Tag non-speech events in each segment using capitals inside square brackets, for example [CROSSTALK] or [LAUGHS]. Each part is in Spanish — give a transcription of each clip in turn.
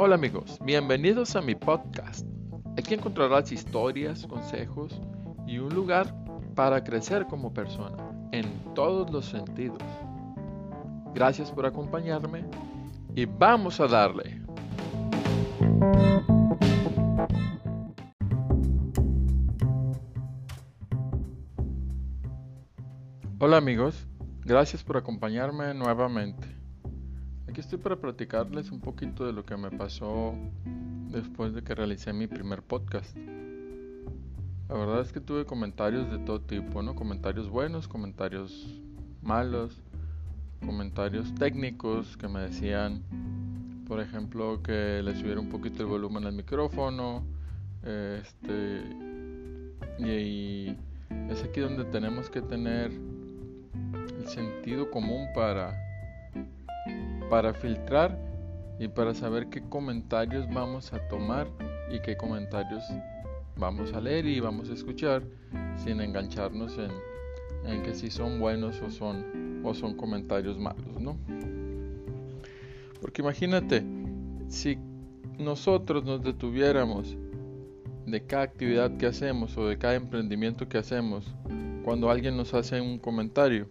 Hola amigos, bienvenidos a mi podcast. Aquí encontrarás historias, consejos y un lugar para crecer como persona en todos los sentidos. Gracias por acompañarme y vamos a darle. Hola amigos, gracias por acompañarme nuevamente. Aquí estoy para platicarles un poquito de lo que me pasó después de que realicé mi primer podcast. La verdad es que tuve comentarios de todo tipo, ¿no? Comentarios buenos, comentarios malos, comentarios técnicos que me decían, por ejemplo, que le subiera un poquito el volumen al micrófono, este, y es aquí donde tenemos que tener el sentido común para para filtrar y para saber qué comentarios vamos a tomar y qué comentarios vamos a leer y vamos a escuchar sin engancharnos en, que si son buenos o son, o son comentarios malos, ¿no? Porque imagínate, si nosotros nos detuviéramos de cada actividad que hacemos o de cada emprendimiento que hacemos cuando alguien nos hace un comentario,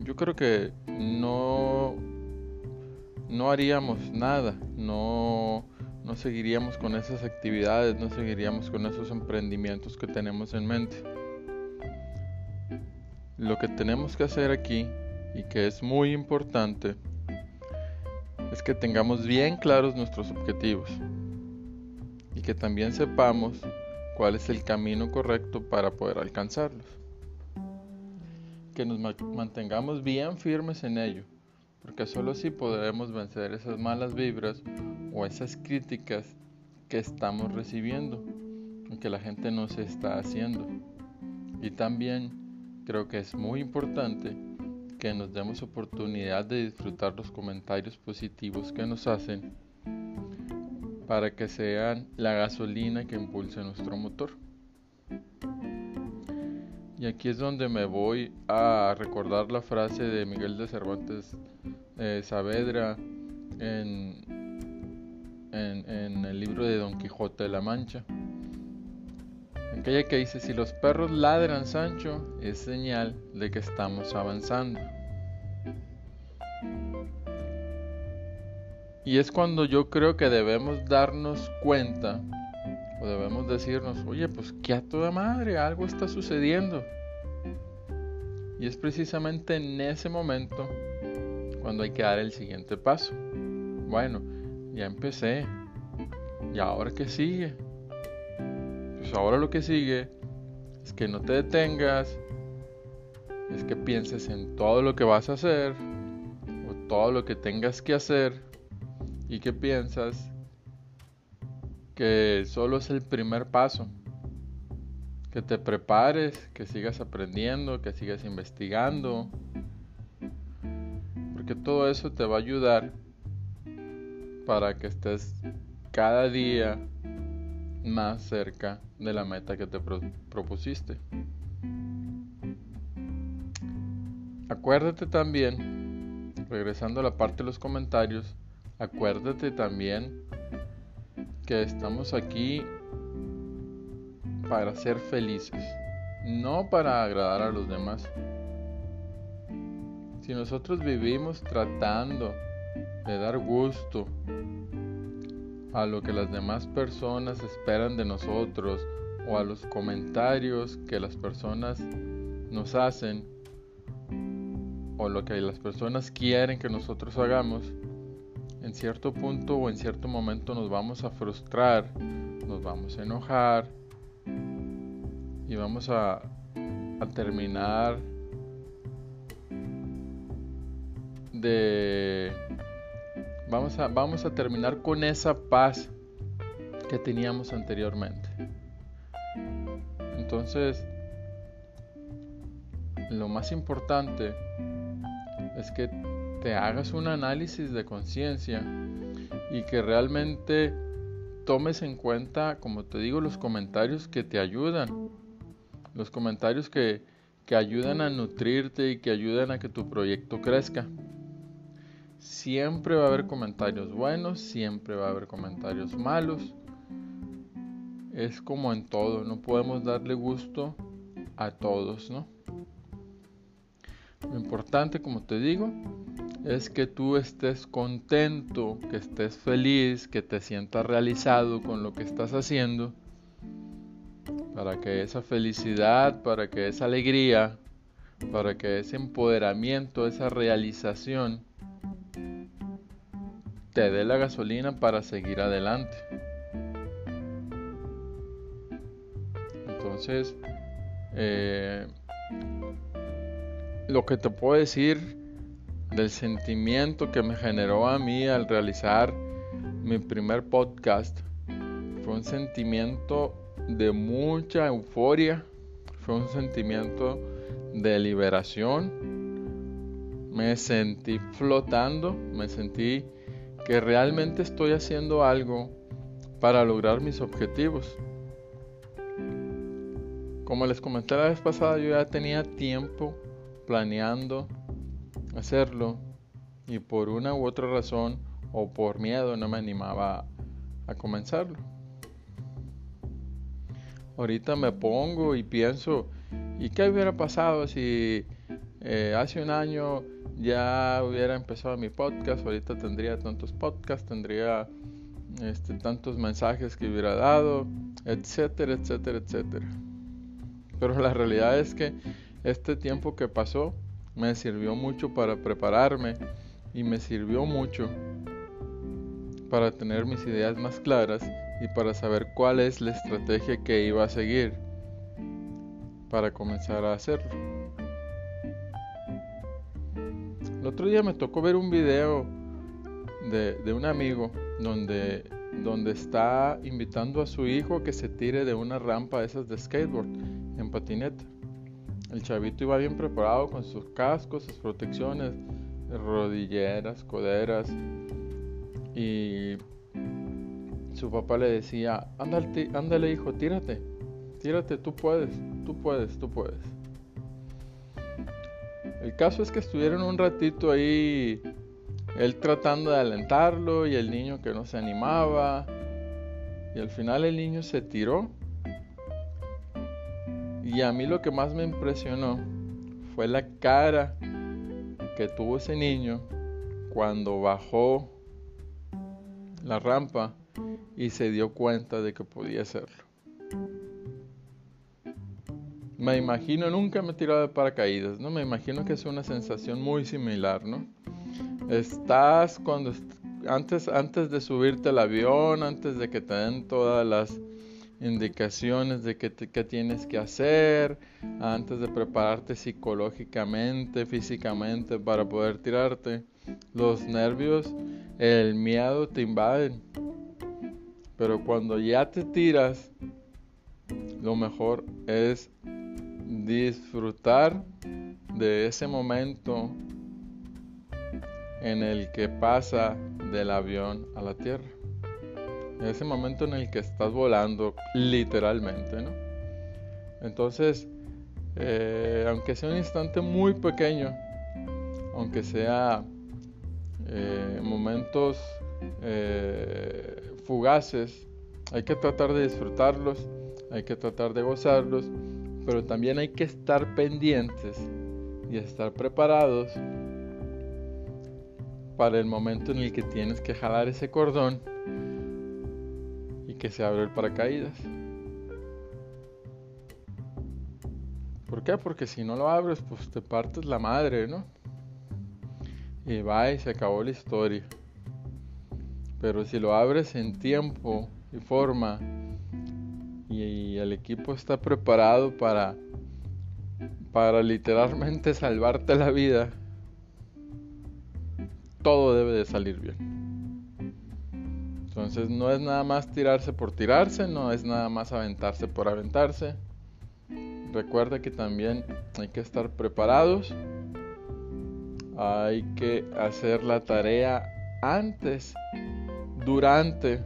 yo creo que no, no haríamos nada, no, no seguiríamos con esas actividades, no seguiríamos con esos emprendimientos que tenemos en mente. Lo que tenemos que hacer aquí y que es muy importante es que tengamos bien claros nuestros objetivos y que también sepamos cuál es el camino correcto para poder alcanzarlos que nos mantengamos bien firmes en ello, porque solo así podremos vencer esas malas vibras o esas críticas que estamos recibiendo, que la gente nos está haciendo. Y también creo que es muy importante que nos demos oportunidad de disfrutar los comentarios positivos que nos hacen para que sean la gasolina que impulse nuestro motor. Y aquí es donde me voy a recordar la frase de Miguel de Cervantes eh, Saavedra en, en, el libro de Don Quijote de la Mancha. Aquella que dice, si los perros ladran Sancho, es señal de que estamos avanzando. Y es cuando yo creo que debemos darnos cuenta o debemos decirnos, oye, pues que a toda madre, algo está sucediendo. Y es precisamente en ese momento cuando hay que dar el siguiente paso. Bueno, ya empecé. ¿Y ahora qué sigue? Pues ahora lo que sigue es que no te detengas, es que pienses en todo lo que vas a hacer o todo lo que tengas que hacer y que piensas que solo es el primer paso. Que te prepares, que sigas aprendiendo, que sigas investigando. Porque todo eso te va a ayudar para que estés cada día más cerca de la meta que te propusiste. Acuérdate también, regresando a la parte de los comentarios, acuérdate también estamos aquí para ser felices, no para agradar a los demás. Si nosotros vivimos tratando de dar gusto a lo que las demás personas esperan de nosotros o a los comentarios que las personas nos hacen o lo que las personas quieren que nosotros hagamos, en cierto punto o en cierto momento nos vamos a frustrar, nos vamos a enojar y vamos a, terminar de vamos a vamos a terminar con esa paz que teníamos anteriormente. Entonces, lo más importante es que te hagas un análisis de conciencia y que realmente tomes en cuenta, como te digo, los comentarios que te ayudan, los comentarios que, que ayudan a nutrirte y que ayudan a que tu proyecto crezca. Siempre va a haber comentarios buenos, siempre va a haber comentarios malos. Es como en todo, no podemos darle gusto a todos, ¿no? Lo importante, como te digo, es que tú estés contento, que estés feliz, que te sientas realizado con lo que estás haciendo, para que esa felicidad, para que esa alegría, para que ese empoderamiento, esa realización te dé la gasolina para seguir adelante. Entonces, eh, lo que te puedo decir del sentimiento que me generó a mí al realizar mi primer podcast fue un sentimiento de mucha euforia, fue un sentimiento de liberación. Me sentí flotando, me sentí que realmente estoy haciendo algo para lograr mis objetivos. Como les comenté la vez pasada, yo ya tenía tiempo planeando hacerlo y por una u otra razón o por miedo no me animaba a comenzarlo. Ahorita me pongo y pienso, ¿y qué hubiera pasado si eh, hace un año ya hubiera empezado mi podcast? Ahorita tendría tantos podcasts, tendría este, tantos mensajes que hubiera dado, etcétera, etcétera, etcétera. Pero la realidad es que este tiempo que pasó me sirvió mucho para prepararme y me sirvió mucho para tener mis ideas más claras y para saber cuál es la estrategia que iba a seguir para comenzar a hacerlo. El otro día me tocó ver un video de, un amigo donde, donde está invitando a su hijo a que se tire de una rampa esas de skateboard en patineta. El chavito iba bien preparado con sus cascos, sus protecciones, rodilleras, coderas. Y su papá le decía, ándale, ándale hijo, tírate, tírate, tú puedes, tú puedes, tú puedes. El caso es que estuvieron un ratito ahí, él tratando de alentarlo y el niño que no se animaba. Y al final el niño se tiró y a mí lo que más me impresionó fue la cara que tuvo ese niño cuando bajó la rampa y se dio cuenta de que podía hacerlo. Me imagino, nunca me he tirado de paracaídas, ¿no? Me imagino que es una sensación muy similar, ¿no? Estás cuando antes, antes de subirte al avión, antes de que te den todas las indicaciones de qué, tienes que hacer antes de prepararte psicológicamente, físicamente para poder tirarte. Los nervios, el miedo te invaden. Pero cuando ya te tiras, lo mejor es disfrutar de ese momento en el que pasa del avión a la tierra ese momento en el que estás volando literalmente, ¿no? Entonces, eh, aunque sea un instante muy pequeño, aunque sea eh, momentos eh, fugaces, hay que tratar de disfrutarlos, hay que tratar de gozarlos, pero también hay que estar pendientes y estar preparados para el momento en el que tienes que jalar ese cordón que se abre el paracaídas. ¿Por qué? Porque si no lo abres, pues te partes la madre, ¿no? Y va y se acabó la historia. Pero si lo abres en tiempo y forma y, el equipo está preparado para para literalmente [LAUGHS] salvarte la vida, todo debe de salir bien. Entonces no es nada más tirarse por tirarse, no es nada más aventarse por aventarse. Recuerda que también hay que estar preparados. Hay que hacer la tarea antes, durante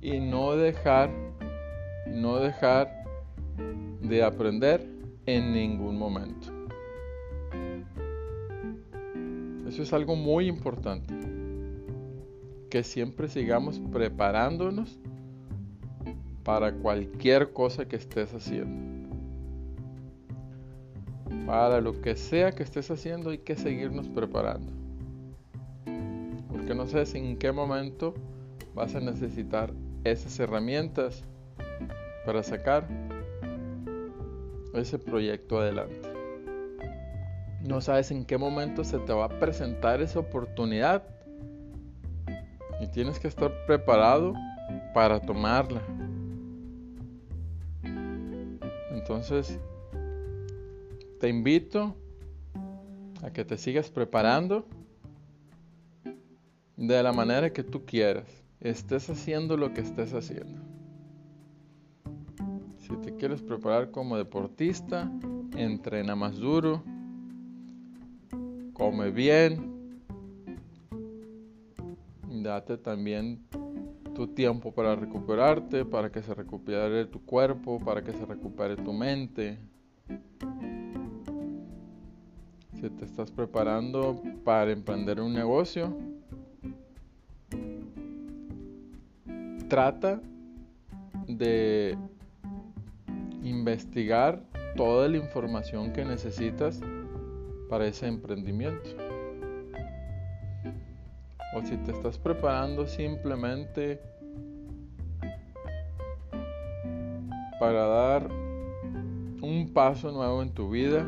y no dejar no dejar de aprender en ningún momento. Eso es algo muy importante. Que siempre sigamos preparándonos para cualquier cosa que estés haciendo. Para lo que sea que estés haciendo hay que seguirnos preparando. Porque no sabes en qué momento vas a necesitar esas herramientas para sacar ese proyecto adelante. No sabes en qué momento se te va a presentar esa oportunidad y tienes que estar preparado para tomarla. Entonces, te invito a que te sigas preparando de la manera que tú quieras. Estés haciendo lo que estés haciendo. Si te quieres preparar como deportista, entrena más duro, come bien, date también tu tiempo para recuperarte, para que se recupere tu cuerpo, para que se recupere tu mente. Si te estás preparando para emprender un negocio, trata de investigar toda la información que necesitas para ese emprendimiento. O si te estás preparando simplemente para dar un paso nuevo en tu vida,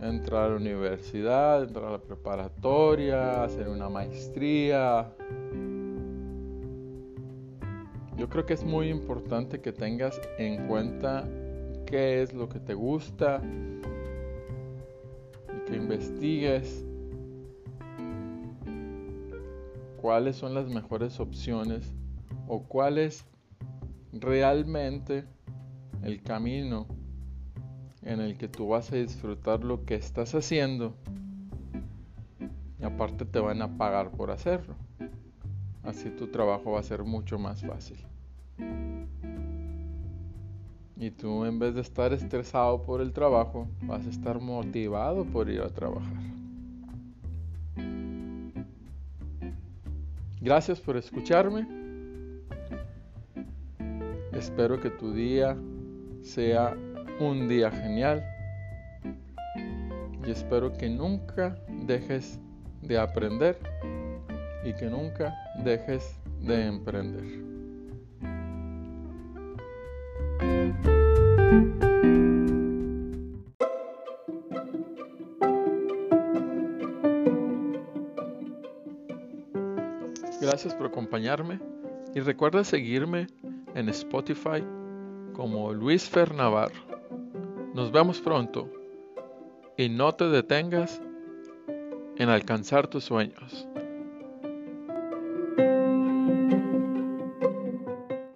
entrar a la universidad, entrar a la preparatoria, hacer una maestría, yo creo que es muy importante que tengas en cuenta qué es lo que te gusta y que investigues cuáles son las mejores opciones o cuál es realmente el camino en el que tú vas a disfrutar lo que estás haciendo y aparte te van a pagar por hacerlo. Así tu trabajo va a ser mucho más fácil. Y tú en vez de estar estresado por el trabajo, vas a estar motivado por ir a trabajar. Gracias por escucharme. Espero que tu día sea un día genial. Y espero que nunca dejes de aprender y que nunca dejes de emprender. Gracias por acompañarme y recuerda seguirme en Spotify como Luis Fer Navarro. Nos vemos pronto y no te detengas en alcanzar tus sueños.